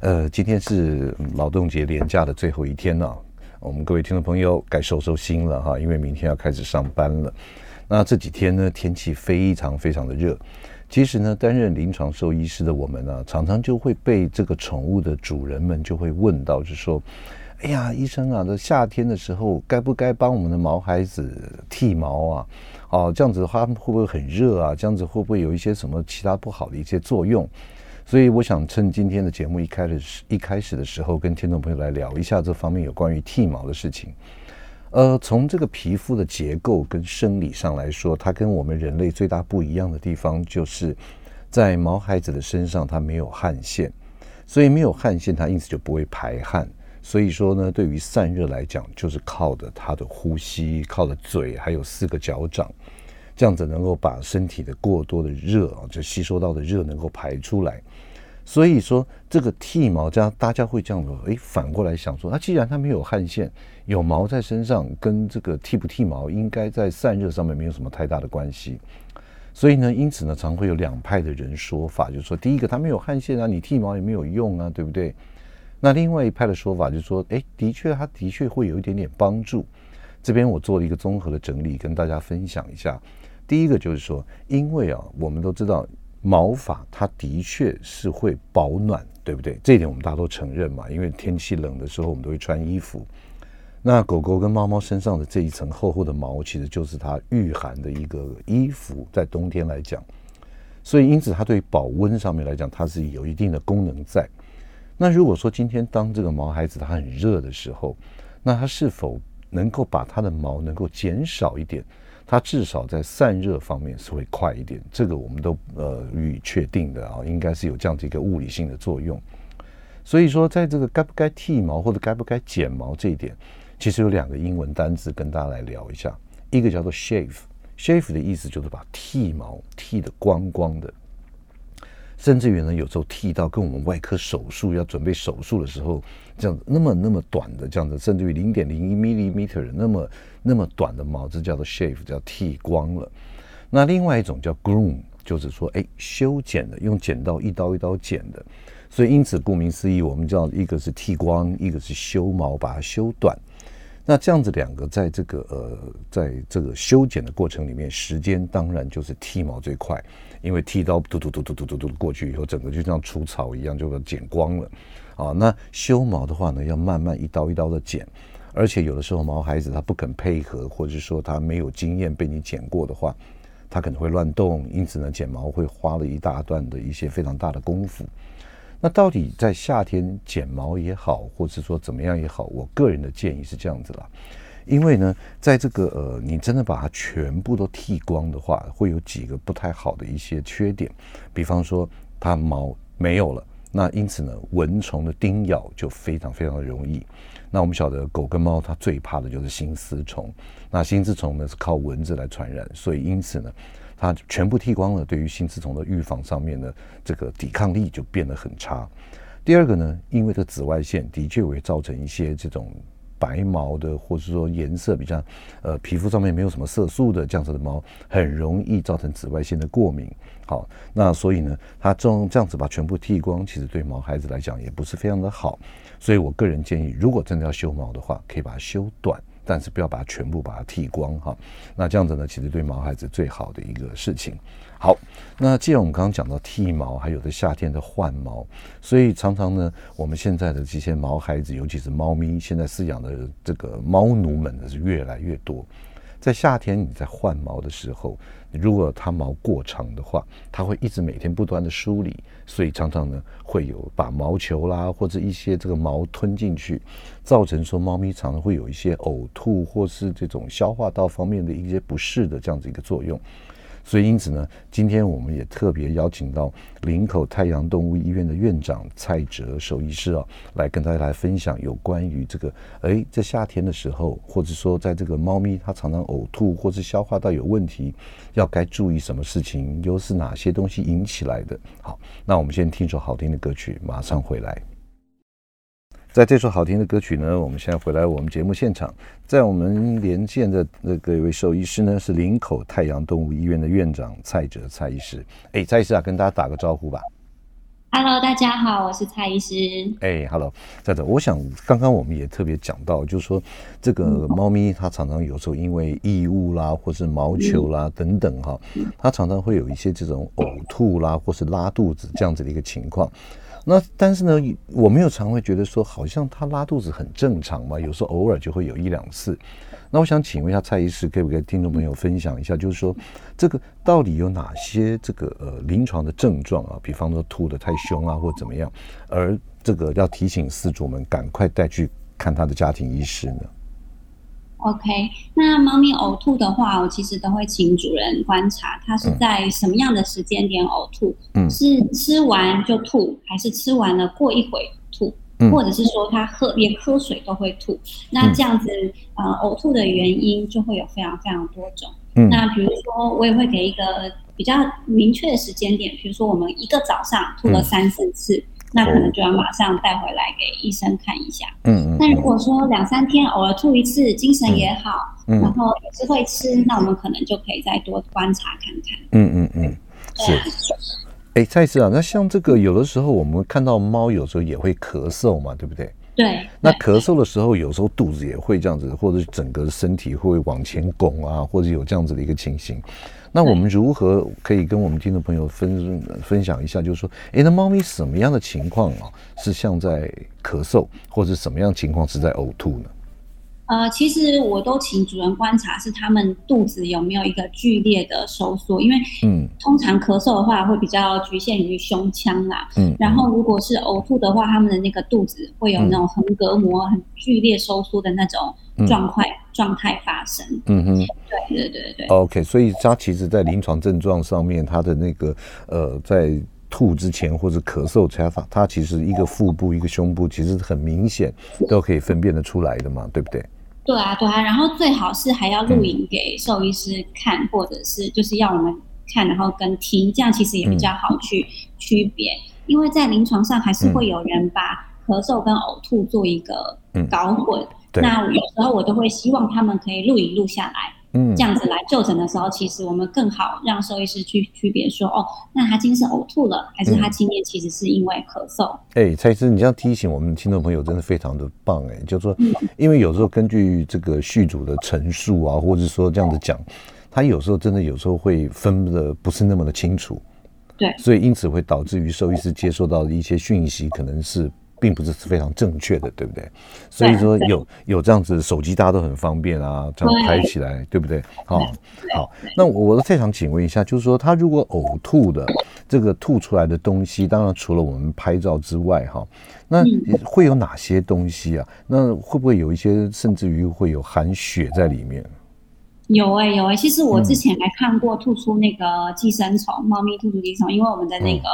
呃，今天是劳动节连假的最后一天了，我们各位听众朋友该收收心了哈，因为明天要开始上班了。那这几天呢，天气非常非常的热。其实呢，担任临床兽医师的我们呢，常常就会被这个宠物的主人们就会问到，就说：“哎呀，医生啊，这夏天的时候该不该帮我们的毛孩子剃毛啊？哦，这样子的话会不会很热啊？这样子会不会有一些什么其他不好的一些作用？”所以我想趁今天的节目一开始一开始的时候，跟听众朋友来聊一下这方面有关于剃毛的事情。呃，从这个皮肤的结构跟生理上来说，它跟我们人类最大不一样的地方，就是在毛孩子的身上它没有汗腺，所以没有汗腺，它因此就不会排汗。所以说呢，对于散热来讲，就是靠的它的呼吸，靠的嘴，还有四个脚掌。这样子能够把身体的过多的热啊，就吸收到的热能够排出来。所以说这个剃毛，这样大家会这样子，诶，反过来想说，那既然它没有汗腺，有毛在身上，跟这个剃不剃毛，应该在散热上面没有什么太大的关系。所以呢，因此呢，常会有两派的人说法，就是说，第一个它没有汗腺啊，你剃毛也没有用啊，对不对？那另外一派的说法就是说，诶，的确，它的确会有一点点帮助。这边我做了一个综合的整理，跟大家分享一下。第一个就是说，因为啊，我们都知道毛发它的确是会保暖，对不对？这一点我们大家都承认嘛。因为天气冷的时候，我们都会穿衣服。那狗狗跟猫猫身上的这一层厚厚的毛，其实就是它御寒的一个衣服，在冬天来讲。所以因此，它对保温上面来讲，它是有一定的功能在。那如果说今天当这个毛孩子它很热的时候，那它是否能够把它的毛能够减少一点？它至少在散热方面是会快一点，这个我们都呃予以确定的啊，应该是有这样子一个物理性的作用。所以说，在这个该不该剃毛或者该不该剪毛这一点，其实有两个英文单字跟大家来聊一下，一个叫做 shave，shave 的意思就是把剃毛剃得光光的。甚至于呢，有时候剃到跟我们外科手术要准备手术的时候，这样子那么那么短的这样子，甚至于零点零一 millimeter 那么那么短的毛，这叫做 shave，叫剃光了。那另外一种叫 groom，就是说，哎，修剪的，用剪刀一刀一刀剪的。所以因此，顾名思义，我们叫一个是剃光，一个是修毛，把它修短。那这样子两个在这个呃，在这个修剪的过程里面，时间当然就是剃毛最快。因为剃刀嘟嘟嘟嘟嘟嘟嘟过去以后，整个就像除草一样，就把它剪光了，啊，那修毛的话呢，要慢慢一刀一刀的剪，而且有的时候毛孩子他不肯配合，或者说他没有经验被你剪过的话，他可能会乱动，因此呢，剪毛会花了一大段的一些非常大的功夫。那到底在夏天剪毛也好，或者说怎么样也好，我个人的建议是这样子啦。因为呢，在这个呃，你真的把它全部都剃光的话，会有几个不太好的一些缺点，比方说它毛没有了，那因此呢，蚊虫的叮咬就非常非常的容易。那我们晓得狗跟猫它最怕的就是心丝虫，那心丝虫呢是靠蚊子来传染，所以因此呢，它全部剃光了，对于心丝虫的预防上面呢，这个抵抗力就变得很差。第二个呢，因为这紫外线的确会造成一些这种。白毛的，或者说颜色比较，呃，皮肤上面没有什么色素的这样子的毛，很容易造成紫外线的过敏。好，那所以呢，它这样这样子把全部剃光，其实对毛孩子来讲也不是非常的好。所以我个人建议，如果真的要修毛的话，可以把它修短，但是不要把它全部把它剃光哈。那这样子呢，其实对毛孩子最好的一个事情。好，那既然我们刚刚讲到剃毛，还有的夏天的换毛，所以常常呢，我们现在的这些毛孩子，尤其是猫咪，现在饲养的这个猫奴们呢是越来越多。在夏天你在换毛的时候，如果它毛过长的话，它会一直每天不断的梳理，所以常常呢会有把毛球啦或者一些这个毛吞进去，造成说猫咪常常会有一些呕吐或是这种消化道方面的一些不适的这样子一个作用。所以因此呢，今天我们也特别邀请到林口太阳动物医院的院长蔡哲兽医师啊，来跟大家来分享有关于这个，哎，在夏天的时候，或者说在这个猫咪它常常呕吐或是消化道有问题，要该注意什么事情，又是哪些东西引起来的？好，那我们先听首好听的歌曲，马上回来。在这首好听的歌曲呢，我们现在回来我们节目现场，在我们连线的那个一位兽医师呢，是林口太阳动物医院的院长蔡哲蔡医师。哎，蔡医师啊，跟大家打个招呼吧。Hello，大家好，我是蔡医师。哎，Hello，蔡哲，我想刚刚我们也特别讲到，就是说这个猫咪它常常有时候因为异物啦，或是毛球啦等等哈，它常常会有一些这种呕吐啦，或是拉肚子这样子的一个情况。那但是呢，我没有常会觉得说，好像他拉肚子很正常嘛，有时候偶尔就会有一两次。那我想请问一下蔡医师，可不可以听众朋友分享一下，就是说这个到底有哪些这个呃临床的症状啊？比方说吐的太凶啊，或怎么样，而这个要提醒饲主们赶快带去看他的家庭医师呢？OK，那猫咪呕吐的话，我其实都会请主人观察，它是在什么样的时间点呕吐，嗯，是吃完就吐，还是吃完了过一会吐，嗯，或者是说它喝连喝水都会吐，那这样子，呃，呕吐的原因就会有非常非常多种。嗯，那比如说我也会给一个比较明确的时间点，比如说我们一个早上吐了三四次。嗯那可能就要马上带回来给医生看一下。嗯嗯。那如果说两三天偶尔吐一次，精神也好，嗯，然后也是会吃，那我们可能就可以再多观察看看。嗯嗯嗯，是。哎，蔡医师啊，那像这个有的时候我们看到猫有时候也会咳嗽嘛，对不对？对。那咳嗽的时候，有时候肚子也会这样子，或者整个身体会往前拱啊，或者有这样子的一个情形。那我们如何可以跟我们听众朋友分分享一下？就是说，哎，那猫咪什么样的情况啊，是像在咳嗽，或者什么样的情况是在呕吐呢？呃，其实我都请主人观察，是他们肚子有没有一个剧烈的收缩，因为嗯，通常咳嗽的话会比较局限于胸腔啦，嗯，然后如果是呕吐的话，他们的那个肚子会有那种横膈膜很剧烈收缩的那种状态、嗯、状态发生，嗯哼，对对对对。OK，所以它其实在临床症状上面，它的那个呃，在吐之前或者咳嗽才发，它其实一个腹部一个胸部其实很明显都可以分辨得出来的嘛，对不对？对啊，对啊，然后最好是还要录影给兽医师看，嗯、或者是就是要我们看，然后跟听，这样其实也比较好去区别。嗯、因为在临床上还是会有人把咳嗽跟呕吐做一个搞混，嗯、那有时候我都会希望他们可以录影录下来。嗯，这样子来就诊的时候，其实我们更好让兽医师去区别说，哦，那他今天是呕吐了，还是他今天其实是因为咳嗽？哎、嗯，蔡医师，你这样提醒我们听众朋友真的非常的棒哎，就是说，因为有时候根据这个续主的陈述啊，或者说这样子讲，他有时候真的有时候会分的不是那么的清楚，对，所以因此会导致于兽医师接收到的一些讯息可能是。并不是非常正确的，对不对？所以说有有这样子手机，大家都很方便啊，这样拍起来，对，不对？好，好。那我我再想请问一下，就是说，他如果呕吐的这个吐出来的东西，当然除了我们拍照之外，哈，那会有哪些东西啊？那会不会有一些，甚至于会有含血在里面？有哎、欸、有哎、欸，其实我之前还看过吐出那个寄生虫，嗯、猫咪吐出寄生虫，因为我们的那个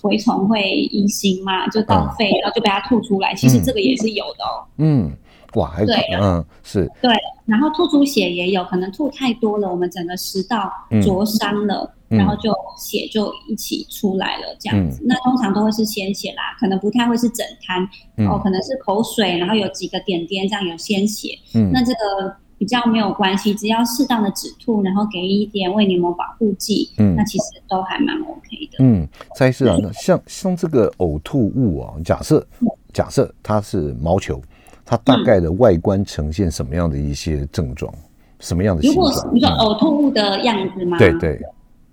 蛔虫会移行嘛，就到肺，嗯、然后就被它吐出来。其实这个也是有的哦。嗯，哇，还对，嗯，是。对，然后吐出血也有可能吐太多了，我们整个食道灼伤了，嗯、然后就血就一起出来了，这样子。嗯、那通常都会是鲜血啦，可能不太会是整滩，嗯、哦，可能是口水，然后有几个点点这样有鲜血。嗯，那这个。比较没有关系，只要适当的止吐，然后给一点胃黏膜保护剂，嗯，那其实都还蛮 OK 的。嗯，蔡医师啊，像像这个呕吐物啊，假设假设它是毛球，它大概的外观呈现什么样的一些症状？嗯、什么样的？如果你说呕吐物的样子吗？对对，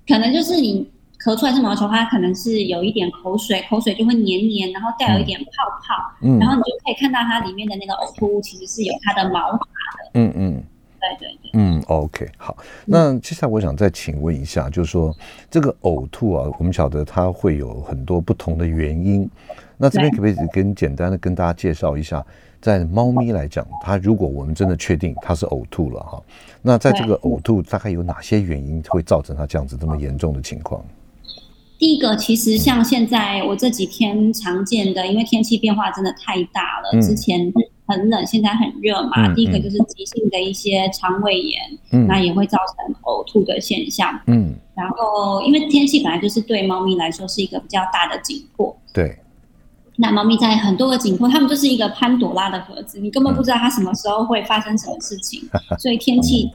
可能就是你。咳出来是毛球，它可能是有一点口水，口水就会黏黏，然后带有一点泡泡，嗯，然后你就可以看到它里面的那个呕吐物其实是有它的毛发的，嗯嗯，对对对。嗯，OK，好。那接下来我想再请问一下，就是说这个呕吐啊，我们晓得它会有很多不同的原因。那这边可不可以跟简单的跟大家介绍一下，在猫咪来讲，它如果我们真的确定它是呕吐了哈，那在这个呕吐大概有哪些原因会造成它这样子这么严重的情况？第一个，其实像现在我这几天常见的，因为天气变化真的太大了，之前很冷，现在很热嘛。第一个就是急性的一些肠胃炎，那也会造成呕吐的现象。嗯，然后因为天气本来就是对猫咪来说是一个比较大的紧迫。对。那猫咪在很多个紧迫，它们就是一个潘朵拉的盒子，你根本不知道它什么时候会发生什么事情。所以天气，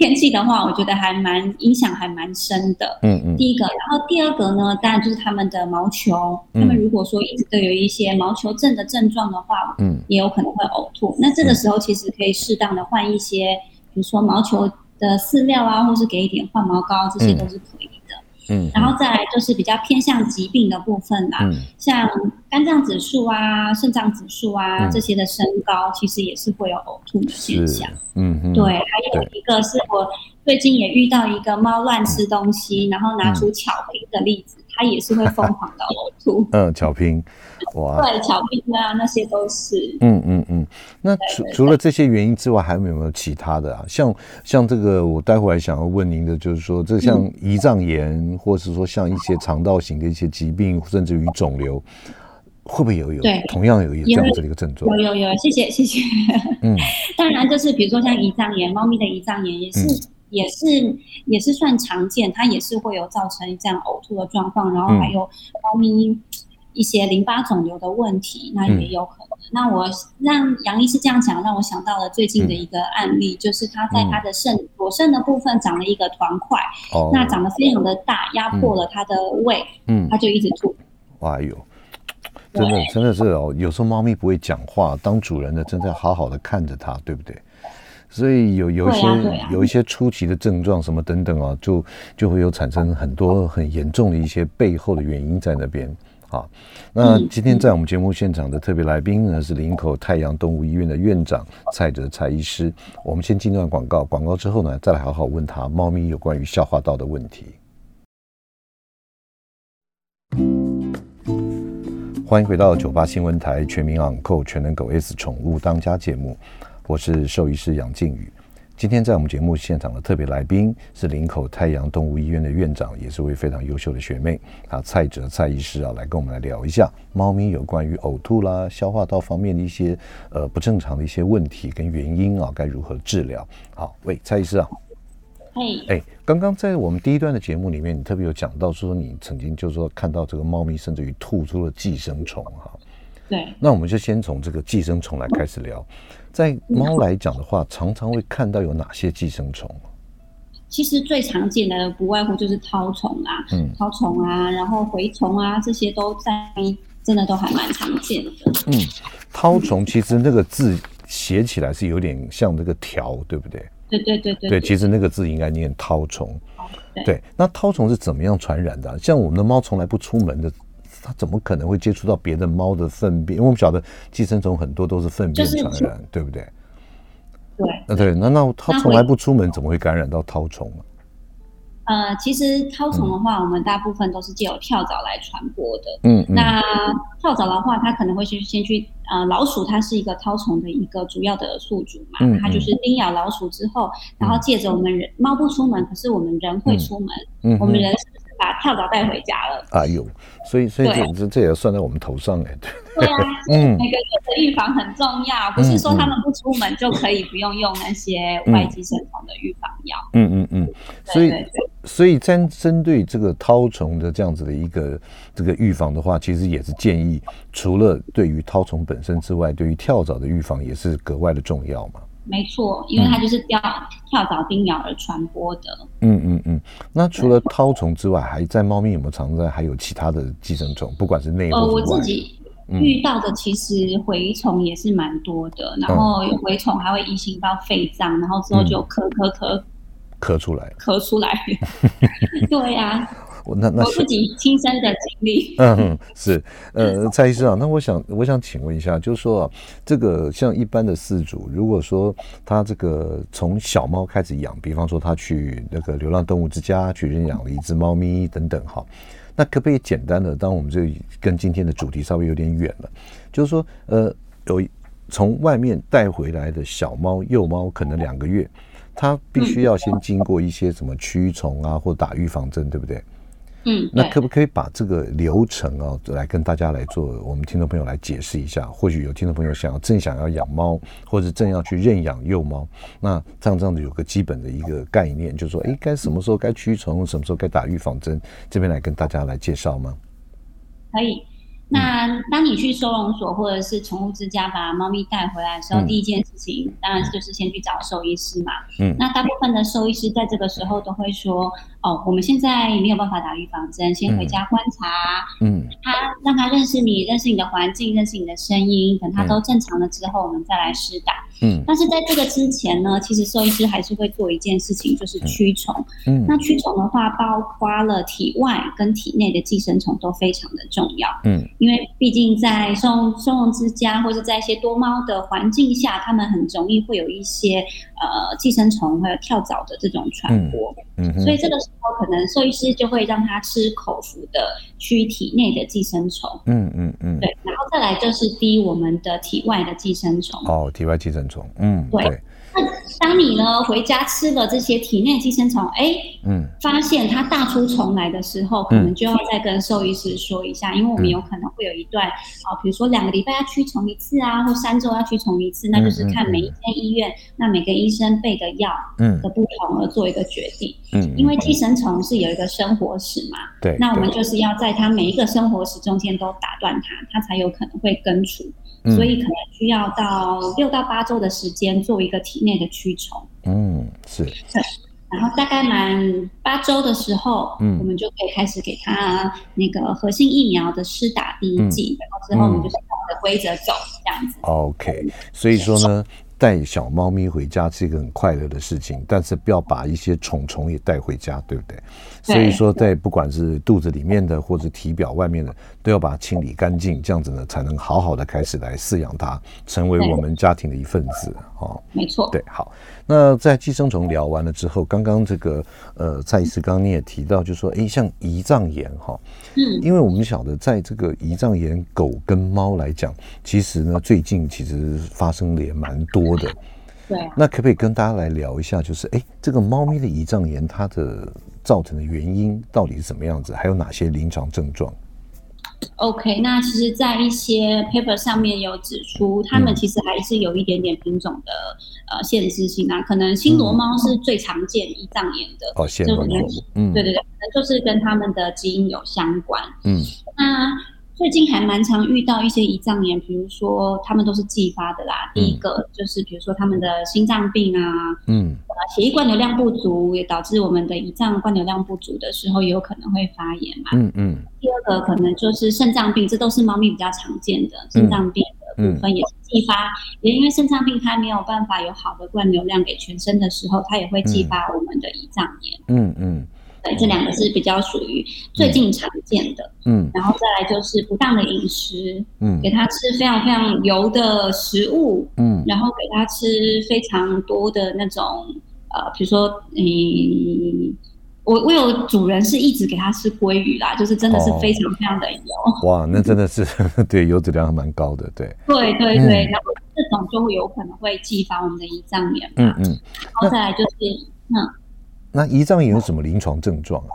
天气的话，我觉得还蛮影响，还蛮深的。嗯嗯。第一个，然后第二个呢，当然就是他们的毛球，他们如果说一直都有一些毛球症的症状的话，嗯，也有可能会呕吐。那这个时候其实可以适当的换一些，比如说毛球的饲料啊，或是给一点换毛膏，这些都是可以的。嗯，然后再来就是比较偏向疾病的部分啦，嗯、像肝脏指数啊、肾脏指数啊、嗯、这些的升高，其实也是会有呕吐的现象。嗯嗯，对，还有一个是我最近也遇到一个猫乱吃东西，嗯、然后拿出巧克力的例子。嗯它也是会疯狂的呕吐。嗯，巧拼，哇，对，巧拼啊，那些都是。嗯嗯嗯。那除除了这些原因之外，还有没有其他的啊？像像这个，我待会儿想要问您的，就是说，这像胰脏炎，嗯、或者是说像一些肠道型的一些疾病，甚至于肿瘤，会不会有有？对，同样有一这样子的一个症状。有有有，谢谢谢谢。嗯，当然就是比如说像胰脏炎，猫咪的胰脏炎也是。嗯也是也是算常见，它也是会有造成这样呕吐的状况，然后还有猫咪一些淋巴肿瘤的问题，那也有可能。嗯、那我让杨医师这样讲，让我想到了最近的一个案例，嗯、就是他在他的肾左肾的部分长了一个团块，哦、那长得非常的大，压迫了他的胃，嗯，他就一直吐。哎呦，真的真的是哦，有时候猫咪不会讲话，当主人的正在好好的看着它，对不对？所以有有一些、啊啊、有一些初期的症状什么等等啊，就就会有产生很多很严重的一些背后的原因在那边啊。那今天在我们节目现场的特别来宾呢是林口太阳动物医院的院长蔡哲蔡医师。我们先进段广告，广告之后呢再来好好问他猫咪有关于消化道的问题。欢迎回到九八新闻台全民昂购全能狗 S 宠物当家节目。我是兽医师杨靖宇，今天在我们节目现场的特别来宾是林口太阳动物医院的院长，也是位非常优秀的学妹啊，蔡哲蔡医师啊，来跟我们来聊一下猫咪有关于呕吐啦、消化道方面的一些呃不正常的一些问题跟原因啊，该如何治疗？好，喂，蔡医师啊，嘿，哎，刚刚在我们第一段的节目里面，你特别有讲到说你曾经就是说看到这个猫咪甚至于吐出了寄生虫哈，对，那我们就先从这个寄生虫来开始聊。在猫来讲的话，常常会看到有哪些寄生虫？其实最常见的不外乎就是绦虫啦，嗯，绦虫啊，然后蛔虫啊，这些都在，真的都还蛮常见的。嗯，绦虫其实那个字写起来是有点像那个条，对不对？对对对对。对，其实那个字应该念绦虫。对，那绦虫是怎么样传染的？像我们的猫从来不出门的。它怎么可能会接触到别的猫的粪便？因为我们晓得寄生虫很多都是粪便传染，对不对？对，那对，那那它从来不出门，怎么会感染到绦虫呢？呃，其实绦虫的话，嗯、我们大部分都是借由跳蚤来传播的。嗯，嗯，那跳蚤的话，它可能会去先去呃，老鼠它是一个绦虫的一个主要的宿主嘛，它就是叮咬老鼠之后，然后借着我们人猫不出门，可是我们人会出门，嗯嗯、我们人。把跳蚤带回家了。哎呦，所以所以这这这也算在我们头上哎。对啊，嗯，每个月的预防很重要，不是说他们不出门就可以不用用那些外寄生虫的预防药。嗯嗯嗯。所以所以针针对这个绦虫的这样子的一个这个预防的话，其实也是建议，除了对于绦虫本身之外，对于跳蚤的预防也是格外的重要嘛。没错，因为它就是跳跳蚤叮咬而传播的。嗯嗯嗯。那除了绦虫之外，还在猫咪有没有常在还有其他的寄生虫？不管是内或外。呃，我自己遇到的其实蛔虫也是蛮多的，嗯、然后蛔虫还会移行到肺脏，然后之后就咳咳咳咳出来，咳出来。对呀、啊。我那那我自己亲身的经历。嗯，是，呃，蔡医师啊，那我想我想请问一下，就是说啊，这个像一般的饲主，如果说他这个从小猫开始养，比方说他去那个流浪动物之家去认养了一只猫咪等等，哈，那可不可以简单的，当我们这跟今天的主题稍微有点远了，就是说，呃，有从外面带回来的小猫幼猫，可能两个月。它必须要先经过一些什么驱虫啊，或打预防针，对不对？嗯，那可不可以把这个流程啊，来跟大家来做，我们听众朋友来解释一下？或许有听众朋友想要正想要养猫，或者正要去认养幼猫，那这样这样子有个基本的一个概念，就是说，哎，该什么时候该驱虫，什么时候该打预防针，这边来跟大家来介绍吗？可以。那当你去收容所或者是宠物之家把猫咪带回来的时候，嗯、第一件事情当然就是先去找兽医师嘛。嗯，那大部分的兽医师在这个时候都会说。哦，我们现在没有办法打预防针，先回家观察。嗯，他让他认识你，认识你的环境，认识你的声音。等他都正常了之后，嗯、我们再来施打。嗯，但是在这个之前呢，其实兽医师还是会做一件事情，就是驱虫。嗯，那驱虫的话，包括了体外跟体内的寄生虫都非常的重要。嗯，因为毕竟在收收容之家或者在一些多猫的环境下，他们很容易会有一些呃寄生虫还有跳蚤的这种传播。嗯，嗯，所以这个。然后可能兽医师就会让他吃口服的驱体内的寄生虫，嗯嗯嗯，对，然后再来就是滴我们的体外的寄生虫。哦，体外寄生虫，嗯，对。当你呢回家吃了这些体内寄生虫，哎，嗯，发现它大出虫来的时候，可能就要再跟兽医师说一下，因为我们有可能会有一段啊，比如说两个礼拜要驱虫一次啊，或三周要驱虫一次，那就是看每一间医院，那每个医生备的药嗯的不同而做一个决定，嗯，因为寄生虫是有一个生活史嘛，对，那我们就是要在它每一个生活史中间都打断它，它才有可能会根除。所以可能需要到六到八周的时间做一个体内的驱虫。嗯，是。对，然后大概满八周的时候，嗯，我们就可以开始给他那个核心疫苗的施打第一剂，嗯、然后之后我们就是照着规则走这样子。OK，所以说呢。带小猫咪回家是一个很快乐的事情，但是不要把一些虫虫也带回家，对不对？对，所以说，在不管是肚子里面的或者体表外面的，都要把它清理干净，这样子呢，才能好好的开始来饲养它，成为我们家庭的一份子。哦，没错。对，好。那在寄生虫聊完了之后，刚刚这个呃，蔡医师刚刚你也提到，就是说，哎，像胰脏炎哈，嗯，因为我们晓得，在这个胰脏炎，狗跟猫来讲，其实呢，最近其实发生的也蛮多的。对。那可不可以跟大家来聊一下，就是哎，这个猫咪的胰脏炎，它的造成的原因到底是什么样子？还有哪些临床症状？OK，那其实，在一些 paper 上面有指出，他们其实还是有一点点品种的呃限制性啊，可能新罗猫是最常见胰脏炎的哦，暹罗猫，嗯，对对对，可能就是跟他们的基因有相关，嗯，那。最近还蛮常遇到一些胰脏炎，比如说他们都是继发的啦。第一个就是比如说他们的心脏病啊，嗯，血液灌流量不足也导致我们的胰脏灌流量不足的时候，也有可能会发炎嘛。嗯嗯。第二个可能就是肾脏病，这都是猫咪比较常见的肾脏病的部分也是继发，也因为肾脏病它没有办法有好的灌流量给全身的时候，它也会继发我们的胰脏炎。嗯嗯。对，这两个是比较属于最近常见的，嗯，然后再来就是不当的饮食，嗯，给他吃非常非常油的食物，嗯，然后给他吃非常多的那种，呃，比如说，嗯，我我有主人是一直给他吃鲑鱼啦，就是真的是非常非常的油，哦、哇，那真的是 对油脂量还蛮高的，对，对对对，然后这种就会有可能会激发我们的胰脏炎，嗯嗯，然后再来就是，嗯。那胰脏炎有什么临床症状啊？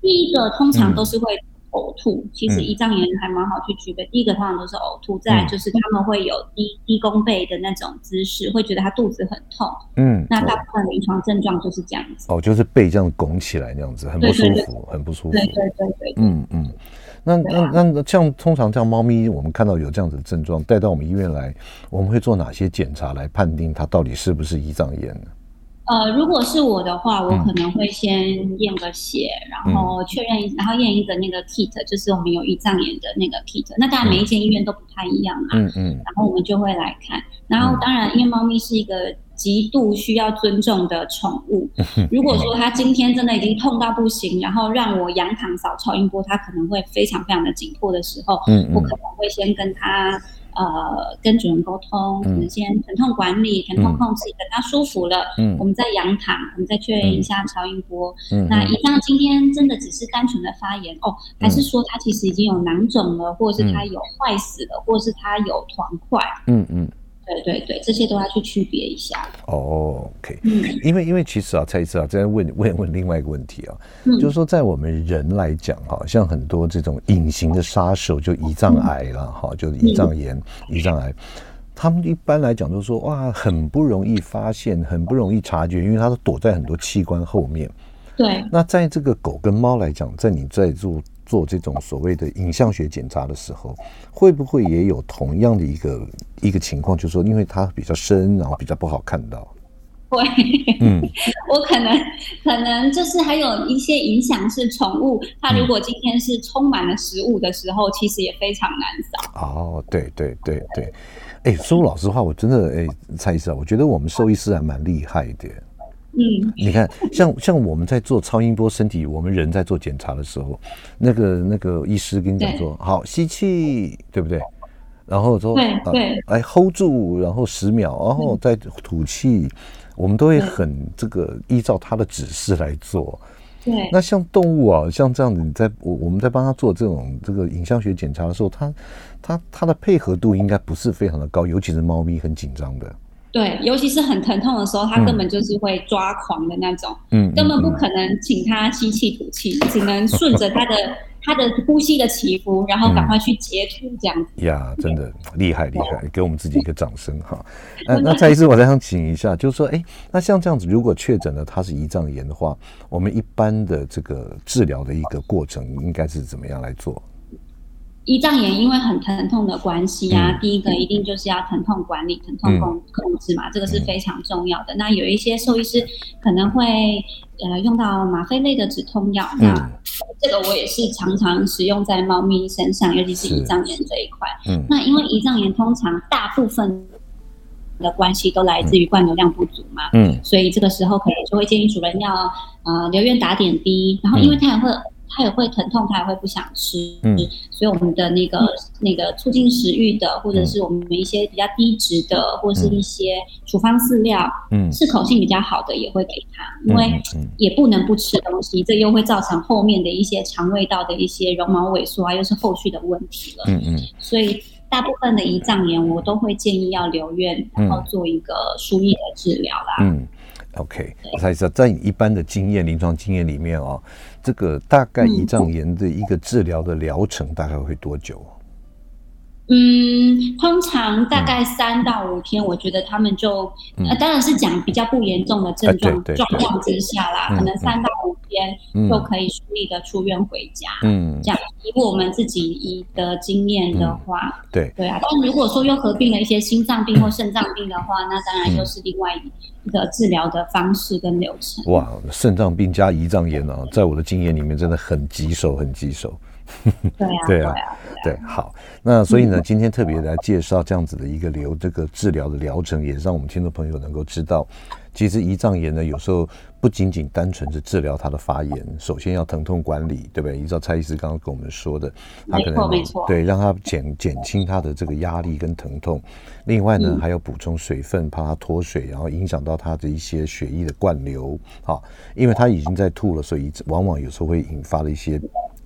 第一个通常都是会呕吐，嗯、其实胰脏炎还蛮好去区别。嗯、第一个通常都是呕吐，再来就是他们会有低低弓背的那种姿势，会觉得他肚子很痛。嗯，那大部分临床症状就是这样子。哦，就是背这样拱起来那样子，很不舒服，对对对很不舒服。对对对对。嗯嗯，那那那像通常像猫咪，我们看到有这样子的症状，带到我们医院来，我们会做哪些检查来判定它到底是不是胰脏炎呢？呃，如果是我的话，我可能会先验个血，嗯、然后确认，然后验一个那个 kit，就是我们有胰脏炎的那个 kit。那当然每一间医院都不太一样嘛。嗯嗯。然后我们就会来看，然后当然因为猫咪是一个极度需要尊重的宠物。如果说它今天真的已经痛到不行，然后让我仰躺扫超音波，它可能会非常非常的紧迫的时候，我可能会先跟它。呃，跟主人沟通，可能先疼痛管理、疼痛控制，等他舒服了，嗯，我们再仰躺，我们再确认一下超音波。嗯，那以上今天真的只是单纯的发炎哦，还是说他其实已经有囊肿了，或者是他有坏死了，或者是他有团块？嗯嗯。对对对，这些都要去区别一下。哦，OK，嗯，因为因为其实啊，蔡医师啊，再问问问另外一个问题啊，嗯，就是说在我们人来讲哈，像很多这种隐形的杀手，就胰脏癌了哈，嗯，就是胰脏炎、胰脏癌，他们一般来讲都说哇，很不容易发现，很不容易察觉，因为它都躲在很多器官后面。对。那在这个狗跟猫来讲，在你在做。做这种所谓的影像学检查的时候，会不会也有同样的一个一个情况？就是说，因为它比较深，然后比较不好看到。会，嗯，我可能可能就是还有一些影响是宠物，它如果今天是充满了食物的时候，嗯、其实也非常难扫。哦，对对对对，哎，说老实话，我真的哎，蔡医师啊，我觉得我们兽医师还蛮厉害的。嗯，你看，像像我们在做超音波身体，我们人在做检查的时候，那个那个医师跟你讲说，好吸气，对不对？然后说，对对，来 hold 住，然后十秒，然后再吐气，我们都会很这个依照他的指示来做。对，那像动物啊，像这样子，你在我我们在帮他做这种这个影像学检查的时候，他他他的配合度应该不是非常的高，尤其是猫咪很紧张的。对，尤其是很疼痛的时候，他根本就是会抓狂的那种，嗯，根本不可能请他吸气吐气，嗯、只能顺着他的他的呼吸的起伏，然后赶快去截图这样子。呀，真的厉害厉害，给我们自己一个掌声哈。那那蔡医师，我再想请一下，就是说，哎，那像这样子，如果确诊了他是胰脏炎的话，我们一般的这个治疗的一个过程应该是怎么样来做？胰脏炎因为很疼痛的关系啊，嗯、第一个一定就是要疼痛管理、疼痛控控制嘛，嗯、这个是非常重要的。嗯、那有一些兽医师可能会呃用到吗啡类的止痛药，嗯、那这个我也是常常使用在猫咪身上，尤其是胰脏炎这一块。嗯，那因为胰脏炎通常大部分的关系都来自于灌流量不足嘛，嗯，所以这个时候可能就会建议主人要呃留院打点滴，然后因为它也会。它也会疼痛，它也会不想吃，嗯，所以我们的那个那个促进食欲的，或者是我们一些比较低脂的，或者是一些处方饲料，嗯，适口性比较好的也会给它，因为也不能不吃东西，这又会造成后面的一些肠胃道的一些绒毛萎缩啊，又是后续的问题了，嗯嗯，所以大部分的胰脏炎我都会建议要留院，然后做一个输液的治疗啦，嗯，OK，蔡医师在你一般的经验临床经验里面哦。这个大概胰脏炎的一个治疗的疗程大概会多久？嗯，通常大概三到五天，我觉得他们就、嗯、呃，当然是讲比较不严重的症状状况之下啦，可能三到五天就可以顺利的出院回家。嗯，这样，以我们自己的经验的话，嗯、对对啊。但如果说又合并了一些心脏病或肾脏病的话，那当然又是另外一个治疗的方式跟流程。哇，肾脏病加胰脏炎啊，在我的经验里面真的很棘手，很棘手。对啊，对啊，对，好，那所以呢，今天特别来介绍这样子的一个流，这个治疗的疗程，也让我们听众朋友能够知道，其实胰脏炎呢，有时候不仅仅单纯是治疗它的发炎，首先要疼痛管理，对不对？依照蔡医师刚刚跟我们说的，他可能对让他减减轻他的这个压力跟疼痛，另外呢，还要补充水分，怕他脱水，然后影响到他的一些血液的灌流，好，因为他已经在吐了，所以往往有时候会引发了一些。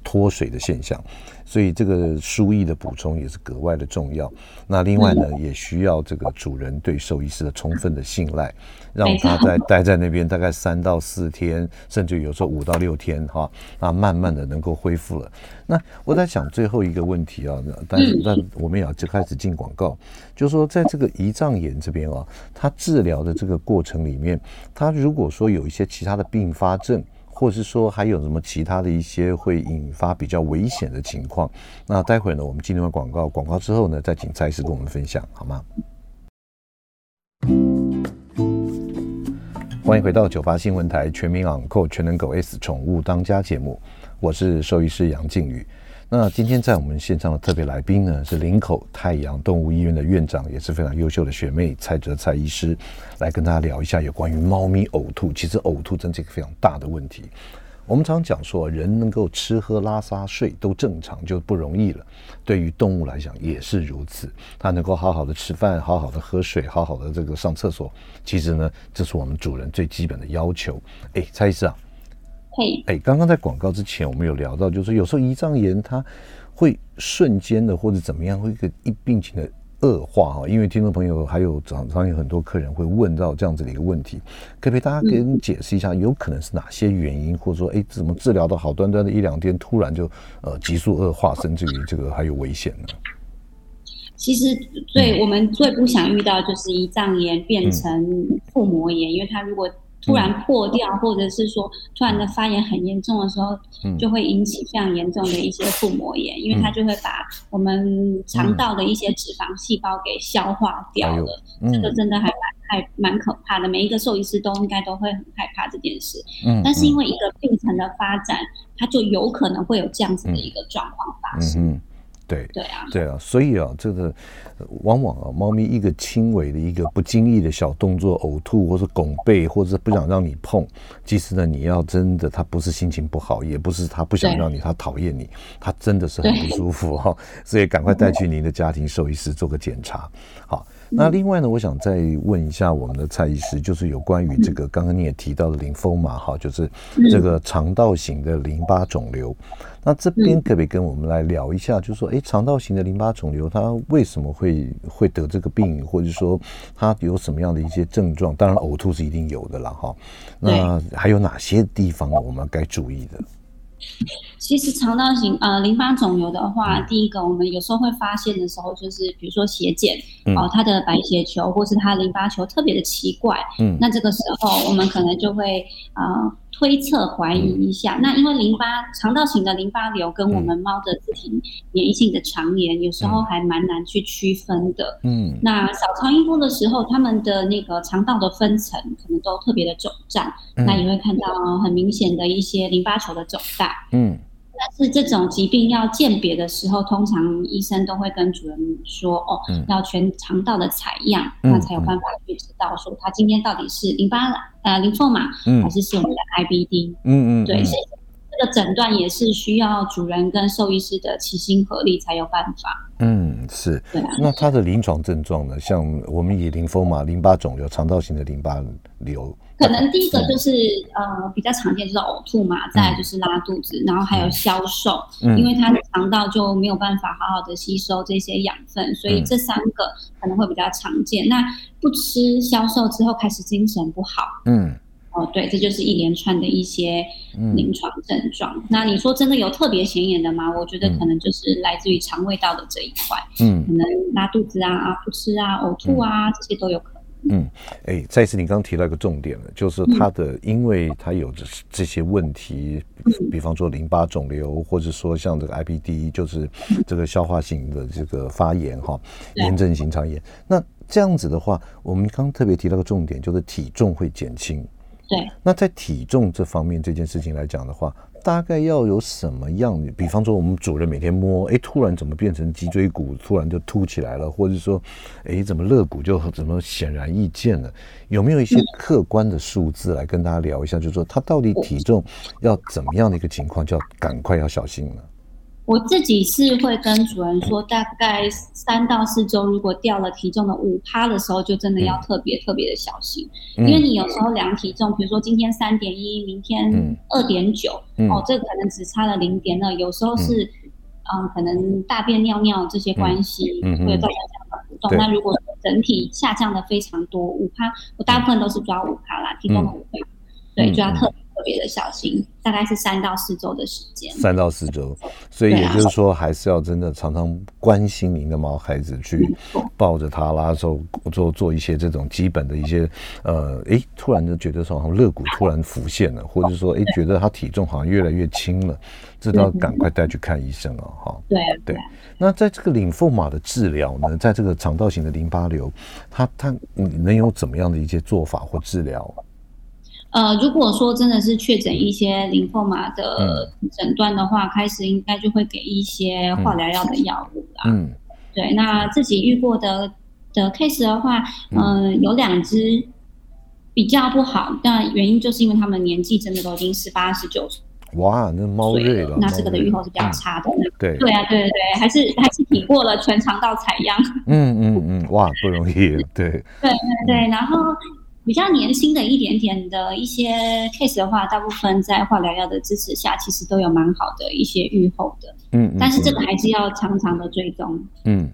脱水的现象，所以这个输液的补充也是格外的重要。那另外呢，也需要这个主人对兽医师的充分的信赖，让他在待在那边大概三到四天，甚至有时候五到六天哈，那慢慢的能够恢复了。那我在想最后一个问题啊，但是但我们也要就开始进广告，就是说在这个胰脏炎这边啊，它治疗的这个过程里面，它如果说有一些其他的并发症。或者是说还有什么其他的一些会引发比较危险的情况？那待会呢，我们进入广告，广告之后呢，再请蔡医师跟我们分享，好吗？欢迎回到九八新闻台全民昂购全能狗 S 宠物当家节目，我是兽医师杨靖宇。那今天在我们线上的特别来宾呢，是林口太阳动物医院的院长，也是非常优秀的学妹蔡哲蔡医师，来跟大家聊一下有关于猫咪呕吐。其实呕吐真是一个非常大的问题。我们常讲说，人能够吃喝拉撒睡都正常就不容易了。对于动物来讲也是如此，它能够好好的吃饭、好好的喝水、好好的这个上厕所，其实呢，这是我们主人最基本的要求。哎，蔡医师啊。哎，刚刚在广告之前，我们有聊到，就是有时候胰脏炎它会瞬间的或者怎么样，会一个一病情的恶化哈。因为听众朋友还有常常有很多客人会问到这样子的一个问题，可不可以大家给你解释一下，有可能是哪些原因，或者说哎，怎么治疗的好端端的一两天，突然就呃急速恶化，甚至于这个还有危险呢？其实最我们最不想遇到就是胰脏炎变成腹膜炎，因为它如果突然破掉，或者是说突然的发炎很严重的时候，就会引起非常严重的一些腹膜炎，因为它就会把我们肠道的一些脂肪细胞给消化掉了。这个真的还蛮还蛮可怕的，每一个兽医师都应该都会很害怕这件事。但是因为一个病程的发展，它就有可能会有这样子的一个状况发生。对对啊，对啊，所以啊，这个往往啊，猫咪一个轻微的一个不经意的小动作，呕吐或者拱背，或者是不想让你碰，其实呢，你要真的，它不是心情不好，也不是它不想让你，它讨厌你，它真的是很不舒服哈，所以赶快带去您的家庭兽医师做个检查，好。那另外呢，我想再问一下我们的蔡医师，就是有关于这个刚刚你也提到的淋风嘛，哈，就是这个肠道型的淋巴肿瘤。那这边可不可以跟我们来聊一下，就是说，哎，肠道型的淋巴肿瘤它为什么会会得这个病，或者说它有什么样的一些症状？当然，呕吐是一定有的了，哈。那还有哪些地方我们该注意的？其实肠道型呃淋巴肿瘤的话，第一个我们有时候会发现的时候，就是比如说血检哦，它的白血球或是它的淋巴球特别的奇怪，嗯，那这个时候我们可能就会呃。推测怀疑一下，嗯、那因为淋巴肠道型的淋巴瘤跟我们猫的自体免疫性的肠炎，有时候还蛮难去区分的。嗯，那小肠一波的时候，他们的那个肠道的分层可能都特别的肿胀，嗯、那也会看到很明显的一些淋巴球的肿大。嗯。但是这种疾病要鉴别的时候，通常医生都会跟主人说：“哦，嗯、要全肠道的采样，那、嗯、才有办法去知道说他今天到底是淋巴呃淋风马，嗯、还是是我们的 IBD。嗯”嗯嗯，对，所以这个诊断也是需要主人跟兽医师的齐心合力才有办法。嗯，是。对啊。那它的临床症状呢？像我们以淋风嘛、淋巴肿瘤、肠道型的淋巴瘤。可能第一个就是呃比较常见就是呕吐嘛，再来就是拉肚子，然后还有消瘦，因为它的肠道就没有办法好好的吸收这些养分，所以这三个可能会比较常见。那不吃消瘦之后开始精神不好，嗯，哦对，这就是一连串的一些临床症状。那你说真的有特别显眼的吗？我觉得可能就是来自于肠胃道的这一块，嗯，可能拉肚子啊、啊不吃啊、呕吐啊这些都有可能。嗯，哎，再次你刚刚提到一个重点了，就是他的，嗯、因为他有这这些问题，比方说淋巴肿瘤，或者说像这个 IBD，就是这个消化性的这个发炎哈，炎症性肠炎。那这样子的话，我们刚刚特别提到个重点，就是体重会减轻。对。那在体重这方面这件事情来讲的话。大概要有什么样？比方说，我们主人每天摸，哎，突然怎么变成脊椎骨突然就凸起来了，或者说，哎，怎么肋骨就怎么显然易见了？有没有一些客观的数字来跟大家聊一下？就是说，他到底体重要怎么样的一个情况，就要赶快要小心了。我自己是会跟主人说，大概三到四周，如果掉了体重的五趴的时候，就真的要特别特别的小心，因为你有时候量体重，比如说今天三点一，明天二点九，哦，这个可能只差了零点二，有时候是，嗯，可能大便尿尿这些关系会造成这样的浮动。那如果整体下降的非常多，五趴，我大部分都是抓五趴啦，体重的五倍，对，就要特。特别的小心，大概是三到四周的时间。三到四周，所以也就是说，还是要真的常常关心您的毛孩子，去抱着他啦，做做做一些这种基本的一些呃，哎，突然就觉得说好像肋骨突然浮现了，或者说哎，觉得他体重好像越来越轻了，这都要赶快带去看医生了哈。对对。那在这个淋风马的治疗呢，在这个肠道型的淋巴瘤，它它能有怎么样的一些做法或治疗？呃，如果说真的是确诊一些淋巴嘛的诊断的话，嗯、开始应该就会给一些化疗药的药物啦。嗯，对，那自己遇过的的 case 的话，嗯、呃，有两只比较不好，那原因就是因为他们年纪真的都已经十八、十九岁。哇，那猫瑞了，那这个的预后是比较差的。嗯、对对啊，对对对，还是还是挺过了全肠道采样。嗯嗯嗯，哇，不容易。对对对对，然后。比较年轻的一点点的一些 case 的话，大部分在化疗药的支持下，其实都有蛮好的一些预后的。嗯，但是这个还是要常常的追踪。嗯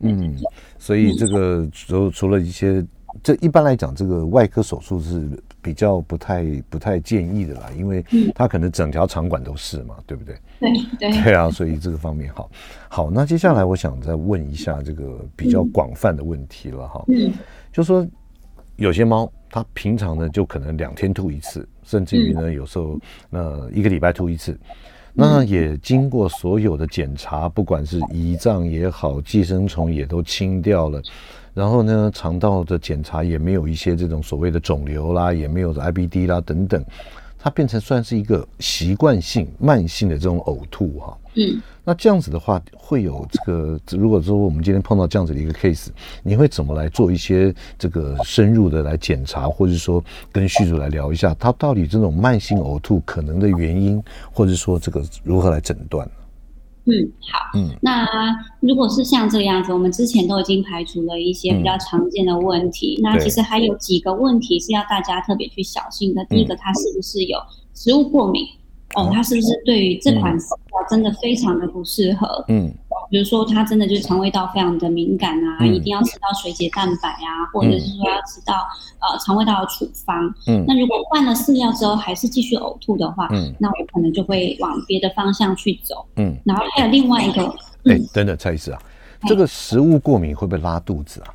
嗯，所以这个除除了一些，这一般来讲，这个外科手术是比较不太不太建议的啦，因为它可能整条肠管都是嘛，对不对？对对 对啊，所以这个方面好。好，那接下来我想再问一下这个比较广泛的问题了哈。嗯，就说。有些猫，它平常呢就可能两天吐一次，甚至于呢有时候那一个礼拜吐一次，那也经过所有的检查，不管是胰脏也好，寄生虫也都清掉了，然后呢肠道的检查也没有一些这种所谓的肿瘤啦，也没有 IBD 啦等等，它变成算是一个习惯性慢性的这种呕吐哈。嗯，那这样子的话，会有这个，如果说我们今天碰到这样子的一个 case，你会怎么来做一些这个深入的来检查，或者说跟叙主来聊一下，他到底这种慢性呕吐可能的原因，或者说这个如何来诊断？嗯，好，嗯，那如果是像这个样子，我们之前都已经排除了一些比较常见的问题，嗯、那其实还有几个问题是要大家特别去小心的。第一个，它是不是有食物过敏？哦，他是不是对于这款饲料真的非常的不适合？嗯，比如说他真的就是肠胃道非常的敏感啊，嗯、一定要吃到水解蛋白啊，或者是说要吃到呃肠胃道的处方。嗯，那如果换了饲料之后还是继续呕吐的话，嗯，那我可能就会往别的方向去走。嗯，然后还有另外一个，哎、嗯，等等，蔡医师啊，这个食物过敏会不会拉肚子啊？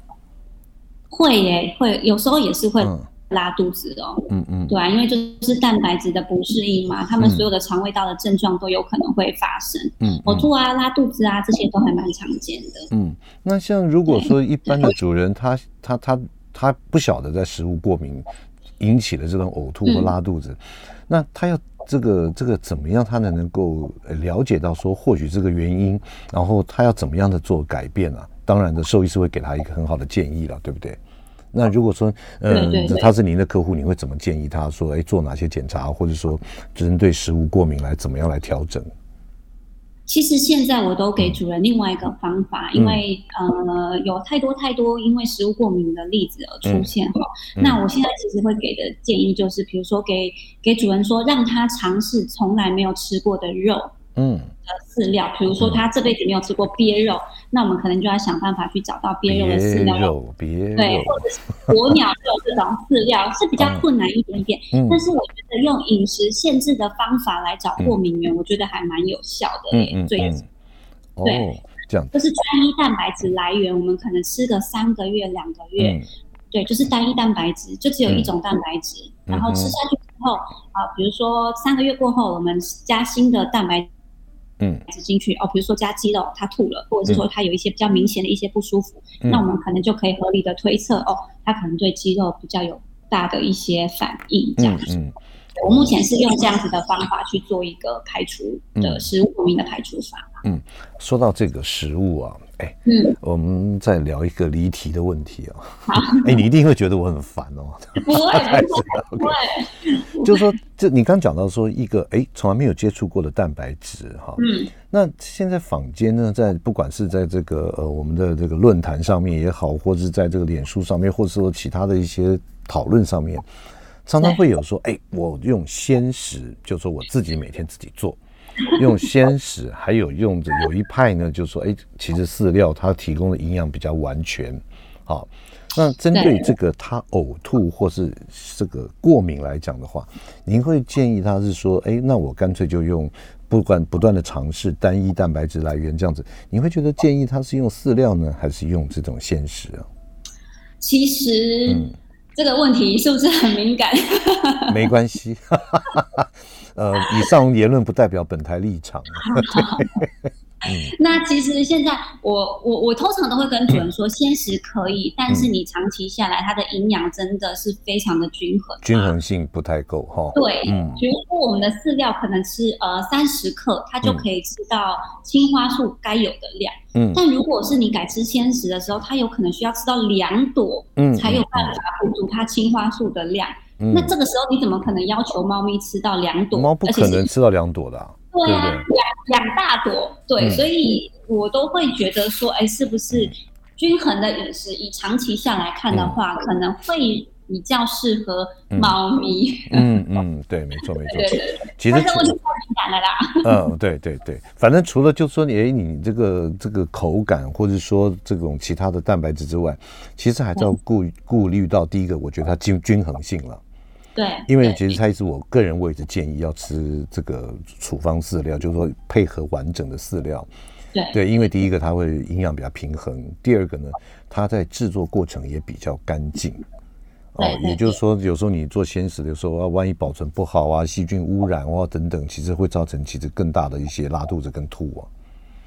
会耶、欸，会有时候也是会。嗯拉肚子哦，嗯嗯，对啊，因为就是蛋白质的不适应嘛，他们所有的肠胃道的症状都有可能会发生，嗯，呕吐啊、拉肚子啊，这些都还蛮常见的。嗯，那像如果说一般的主人他他他他不晓得在食物过敏引起的这种呕吐或拉肚子，那他要这个这个怎么样，他才能够了解到说或许这个原因，然后他要怎么样的做改变啊？当然的，兽医师会给他一个很好的建议了，对不对？那如果说，嗯，他是您的客户，你会怎么建议他说，哎，做哪些检查，或者说针对食物过敏来怎么样来调整？其实现在我都给主人另外一个方法，嗯、因为呃有太多太多因为食物过敏的例子而出现哈。嗯、那我现在其实会给的建议就是，比如说给给主人说，让他尝试从来没有吃过的肉。嗯，的饲料，比如说他这辈子没有吃过鳖肉，嗯、那我们可能就要想办法去找到鳖肉的饲料，对，或者是鸵鸟肉这种饲料是比较困难一点点，嗯、但是我觉得用饮食限制的方法来找过敏源，嗯、我觉得还蛮有效的，嗯嗯，对，这样。就是单一蛋白质来源，我们可能吃个三个月、两个月，嗯、对，就是单一蛋白质，就只有一种蛋白质，嗯、然后吃下去之后啊，比如说三个月过后，我们加新的蛋白质。嗯，吃进去哦，比如说加鸡肉，他吐了，或者是说他有一些比较明显的一些不舒服，嗯、那我们可能就可以合理的推测哦，他可能对鸡肉比较有大的一些反应，这样子。嗯嗯、我目前是用这样子的方法去做一个排除的食物过敏的排除法。嗯，说到这个食物啊。哎，嗯，我们再聊一个离题的问题啊。好，哎，你一定会觉得我很烦哦。不会，不会。就是说，这你刚讲到说一个哎，从来没有接触过的蛋白质哈。嗯。那现在坊间呢，在不管是在这个呃我们的这个论坛上面也好，或者是在这个脸书上面，或者说其他的一些讨论上面，常常会有说，哎，我用鲜食，就是说我自己每天自己做。用鲜食，还有用着有一派呢，就是说，哎，其实饲料它提供的营养比较完全，好。那针对这个他呕吐或是这个过敏来讲的话，您会建议他是说，哎，那我干脆就用不管不断的尝试单一蛋白质来源这样子，你会觉得建议他是用饲料呢，还是用这种鲜食啊？其实，嗯，这个问题是不是很敏感？没关系。呃，以上言论不代表本台立场。嗯、那其实现在我我我通常都会跟主人说，鲜食可以，嗯、但是你长期下来，它的营养真的是非常的均衡，均衡性不太够哈。对，嗯，比如说我们的饲料可能吃呃三十克，它就可以吃到青花素该有的量。嗯，但如果是你改吃鲜食的时候，它有可能需要吃到两朵，嗯，才有办法补足它青花素的量。嗯，那这个时候你怎么可能要求猫咪吃到两朵？猫不可能吃到两朵的啊。对啊，两两大朵，对，嗯、所以我都会觉得说，哎，是不是均衡的饮食，以长期下来看的话，嗯、可能会比较适合猫咪。嗯嗯，对，没错没错。对对对，其实但是我就太敏感了啦。嗯，对对对，反正除了就说你，哎，你这个这个口感，或者说这种其他的蛋白质之外，其实还是要顾顾虑到第一个，我觉得它均均衡性了。对，因为其实蔡医师，我个人我也是建议要吃这个处方饲料，就是说配合完整的饲料。对对，因为第一个它会营养比较平衡，第二个呢，它在制作过程也比较干净。哦，也就是说，有时候你做鲜食的时候啊，万一保存不好啊，细菌污染啊等等，其实会造成其实更大的一些拉肚子跟吐啊。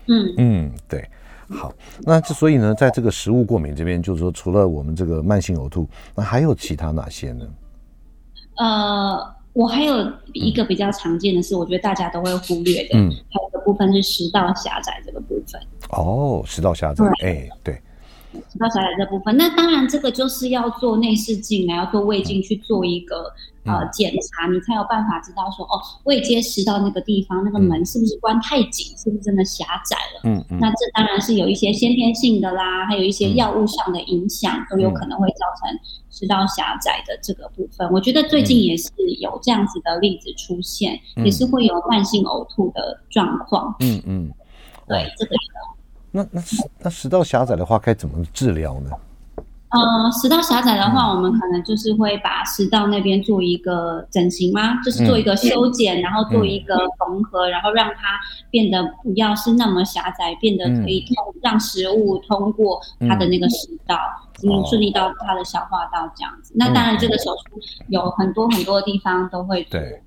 嗯嗯，对。好，那之所以呢，在这个食物过敏这边，就是说除了我们这个慢性呕吐，那还有其他哪些呢？呃，我还有一个比较常见的是，我觉得大家都会忽略的，嗯，还有一个部分是食道狭窄这个部分。哦，食道狭窄，哎，对。食道狭窄这部分，那当然这个就是要做内视镜，然后做胃镜去做一个、嗯、呃检查，你才有办法知道说哦，未接食道那个地方那个门是不是关太紧，嗯、是不是真的狭窄了？嗯嗯。那这当然是有一些先天性的啦，还有一些药物上的影响，嗯、都有可能会造成食道狭窄的这个部分。嗯、我觉得最近也是有这样子的例子出现，嗯、也是会有慢性呕吐的状况。嗯嗯。对，这个。那那那食道狭窄的话，该怎么治疗呢？呃，食道狭窄的话，嗯、我们可能就是会把食道那边做一个整形吗？就是做一个修剪，嗯、然后做一个缝合，嗯、然后让它变得不要是那么狭窄，变得可以通、嗯、让食物通过它的那个食道，嗯，顺利到它的消化道这样子。嗯、那当然，这个手术有很多很多地方都会做。对，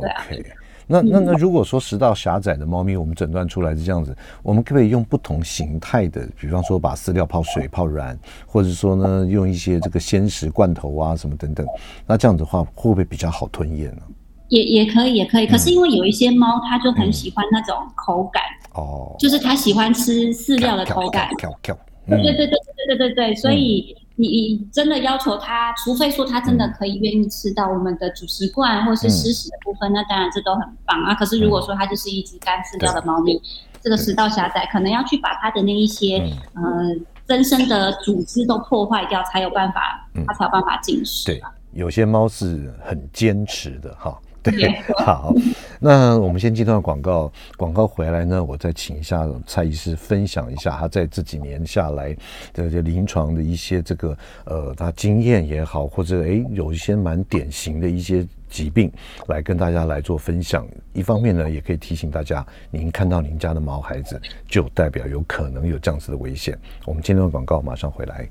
对啊。Okay. 那那那如果说食道狭窄的猫咪，我们诊断出来是这样子，我们可不可以用不同形态的，比方说把饲料泡水泡软，或者说呢用一些这个鲜食罐头啊什么等等，那这样子的话会不会比较好吞咽呢？也也可以，也可以。可是因为有一些猫，它就很喜欢那种口感哦，嗯、就是它喜欢吃饲料的口感。对对对对对对对对，所以。你你真的要求他，除非说他真的可以愿意吃到我们的主食罐或是湿食的部分，嗯、那当然这都很棒啊。可是如果说它就是一只干饲料的猫咪，嗯、这个食道狭窄，可能要去把它的那一些、嗯、呃增生的组织都破坏掉，才有办法，它才有办法进食。对，有些猫是很坚持的哈。对，好，那我们先进段广告，广告回来呢，我再请一下蔡医师分享一下他在这几年下来的这临床的一些这个呃，他经验也好，或者诶有一些蛮典型的一些疾病来跟大家来做分享。一方面呢，也可以提醒大家，您看到您家的毛孩子，就代表有可能有这样子的危险。我们进段广告，马上回来。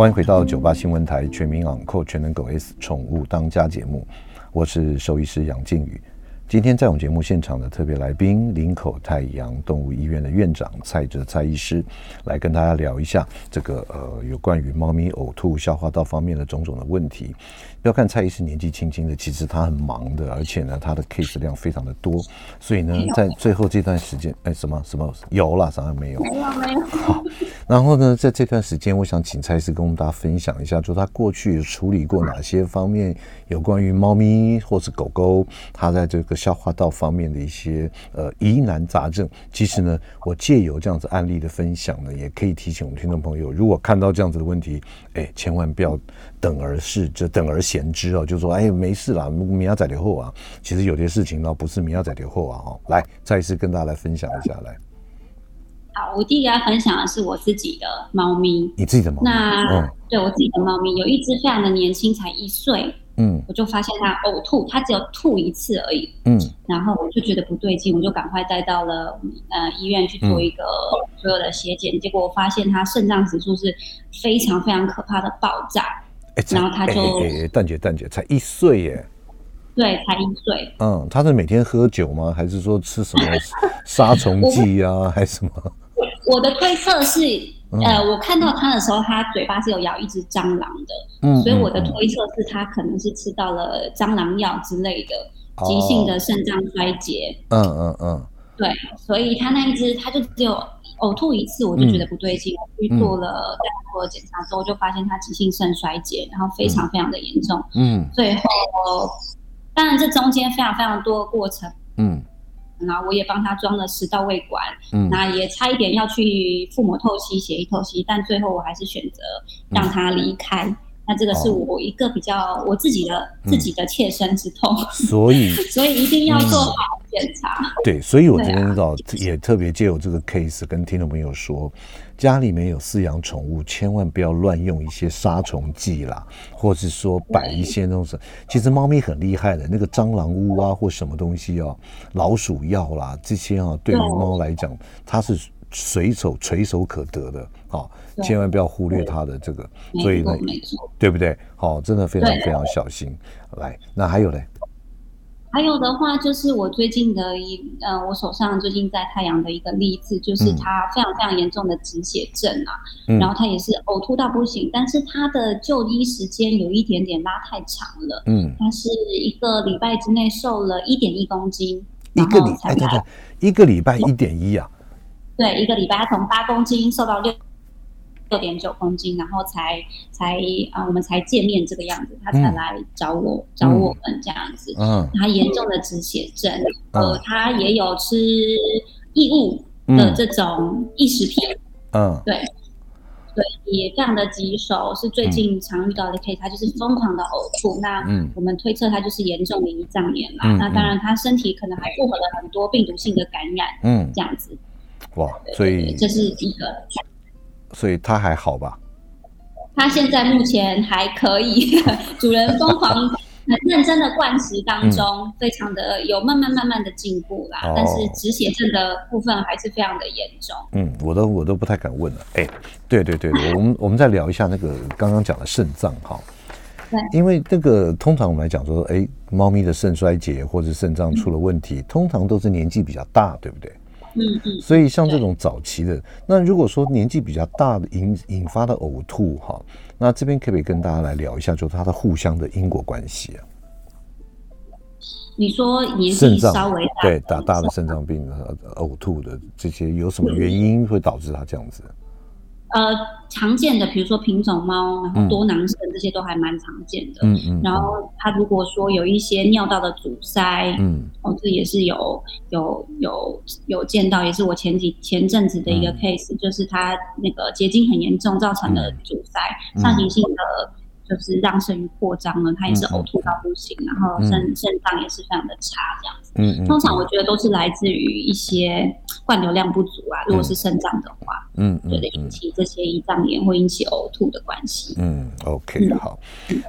欢迎回到九八新闻台全民昂扣全能狗 S 宠物当家节目，我是兽医师杨靖宇。今天在我们节目现场的特别来宾，林口太阳动物医院的院长蔡哲蔡医师，来跟大家聊一下这个呃有关于猫咪呕吐、消化道方面的种种的问题。不要看蔡医师年纪轻轻的，其实他很忙的，而且呢他的 case 量非常的多，所以呢在最后这段时间，哎什么什么有了，啥也没有，没有没有。好，然后呢在这段时间，我想请蔡医师跟我们大家分享一下，就他过去处理过哪些方面有关于猫咪或是狗狗，他在这个。消化道方面的一些呃疑难杂症，其实呢，我借由这样子案例的分享呢，也可以提醒我们听众朋友，如果看到这样子的问题，哎，千万不要等而视之，等而闲之哦，就说哎没事啦，明仔载后啊，其实有些事情呢，不是明仔载后啊，哦，来，再一次跟大家来分享一下来。好，我第一个要分享的是我自己的猫咪，你自己的猫咪？那、嗯、对我自己的猫咪，有一只非常的年轻，才一岁。嗯，我就发现它呕吐，它只有吐一次而已。嗯，然后我就觉得不对劲，我就赶快带到了呃医院去做一个所有的血检，嗯、结果我发现它肾脏指数是非常非常可怕的爆炸。欸、然后他就，蛋姐蛋姐才一岁耶。对，才一岁。嗯，他是每天喝酒吗？还是说吃什么杀虫剂啊？还是什么？我的推测是，嗯、呃，我看到他的时候，他嘴巴是有咬一只蟑螂的，嗯，所以我的推测是他可能是吃到了蟑螂药之类的，嗯、急性的肾脏衰竭。嗯嗯嗯，对，所以他那一只，他就只有呕吐一次，我就觉得不对劲，我、嗯、去做了再做了检查之后，就发现他急性肾衰竭，然后非常非常的严重。嗯，最后。当然，这中间非常非常多的过程，嗯，然后我也帮他装了食道胃管，嗯，那也差一点要去腹膜透析、血液透析，但最后我还是选择让他离开。嗯、那这个是我一个比较我自己的、嗯、自己的切身之痛，所以 所以一定要做好检查。嗯、对，所以我今天早也特别借由这个 case 跟听众朋友说。家里面有饲养宠物，千万不要乱用一些杀虫剂啦，或是说摆一些那种。其实猫咪很厉害的，那个蟑螂屋啊，或什么东西啊，老鼠药啦，这些啊，对于猫来讲，它是随手垂手可得的啊，千万不要忽略它的这个。所以呢，对不对？好，真的非常非常小心。来，那还有嘞。还有的话，就是我最近的一呃，我手上最近在太阳的一个例子，就是他非常非常严重的止血症啊，嗯、然后他也是呕吐到不行，但是他的就医时间有一点点拉太长了，嗯，他是一个礼拜之内瘦了一点一公斤，一个礼拜，对对，一个礼拜一点一啊，对，一个礼拜他从八公斤瘦到六。六点九公斤，然后才才啊、呃，我们才见面这个样子，他才来找我、嗯、找我们这样子。嗯，他严重的止血症，嗯、呃，他也有吃异物的这种异食品。嗯，对，对，也非常的棘手，是最近常遇到的 case，他就是疯狂的呕吐。那我们推测他就是严重的胰脏炎啦。嗯、那当然，他身体可能还复合了很多病毒性的感染。嗯，这样子。哇，所以这是一个。所以他还好吧？他现在目前还可以，主人疯狂、很认真的灌食当中，嗯、非常的有慢慢慢慢的进步啦。哦、但是止血症的部分还是非常的严重。嗯，我都我都不太敢问了。哎，对对对，我们我们再聊一下那个刚刚讲的肾脏哈。对，因为这个通常我们来讲说，哎，猫咪的肾衰竭或者肾脏出了问题，嗯、通常都是年纪比较大，对不对？嗯嗯，所以像这种早期的，那如果说年纪比较大的引引发的呕吐哈，那这边可不可以跟大家来聊一下，就是它的互相的因果关系啊？你说年纪稍微大，对，大大的肾脏病的呕吐的这些有什么原因会导致他这样子？呃，常见的，比如说品种猫，然后多囊肾，这些都还蛮常见的。嗯嗯。然后它如果说有一些尿道的阻塞，嗯，哦，这也是有有有有见到，也是我前几前阵子的一个 case，就是它那个结晶很严重，造成的阻塞，上行性的。就是让肾盂扩张了，它也是呕吐到不行，嗯、然后肾肾脏也是非常的差，这样子。嗯嗯。通常我觉得都是来自于一些灌流量不足啊，如果是肾脏的话，嗯，对的，引起这些胰脏炎会引起呕吐的关系。嗯，OK，嗯好。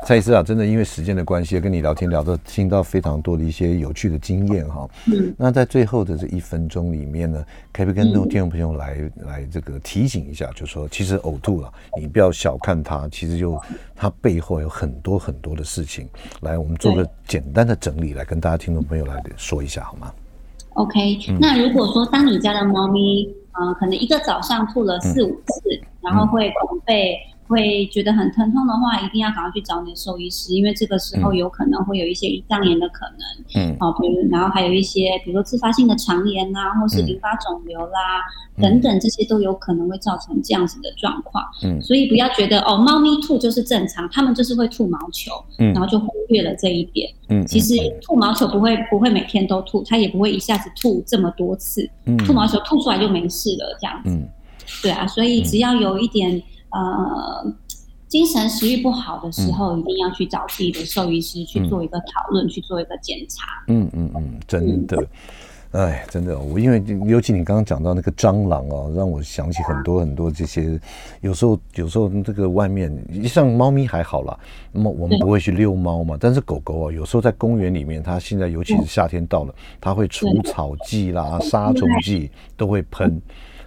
蔡医师啊，真的因为时间的关系，跟你聊天聊到听到非常多的一些有趣的经验哈。嗯。那在最后的这一分钟里面呢，可不可以跟听众朋友来、嗯、来这个提醒一下，就是说其实呕吐了，你不要小看它，其实就它背。背后有很多很多的事情，来，我们做个简单的整理，来跟大家听众朋友来说一下，好吗？OK，、嗯、那如果说当你家的猫咪，呃，可能一个早上吐了四五次，嗯、然后会拱背。会觉得很疼痛的话，一定要赶快去找你的兽医师，因为这个时候有可能会有一些胰脏炎的可能。嗯，哦，比如然后还有一些，比如说自发性的肠炎啊，或是淋巴肿瘤啦，嗯、等等，这些都有可能会造成这样子的状况。嗯，所以不要觉得哦，猫咪吐就是正常，它们就是会吐毛球，嗯，然后就忽略了这一点。嗯，其实吐毛球不会不会每天都吐，它也不会一下子吐这么多次。嗯，吐毛球吐出来就没事了，这样子。嗯，对啊，所以只要有一点。呃，精神食欲不好的时候，嗯、一定要去找自己的兽医师去做一个讨论，嗯、去做一个检查。嗯嗯嗯，真的，嗯、哎，真的，我因为尤其你刚刚讲到那个蟑螂哦，让我想起很多很多这些。有时候有时候这个外面像猫咪还好啦，那么我们不会去遛猫嘛，但是狗狗啊，有时候在公园里面，它现在尤其是夏天到了，嗯、它会除草剂啦、杀虫剂都会喷。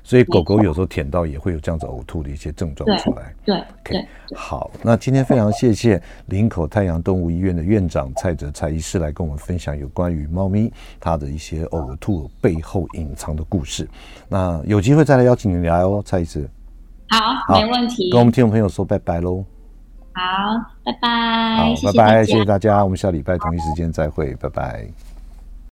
所以狗狗有时候舔到也会有这样子呕吐的一些症状出来。对对，okay, 好，那今天非常谢谢林口太阳动物医院的院长蔡哲蔡医师来跟我们分享有关于猫咪它的一些呕吐背后隐藏的故事。那有机会再来邀请你来哦，蔡医师。好，好，没问题。跟我们听众朋友说拜拜喽。好，拜拜。好，拜拜，谢谢大家。我们下礼拜同一时间再会，拜拜。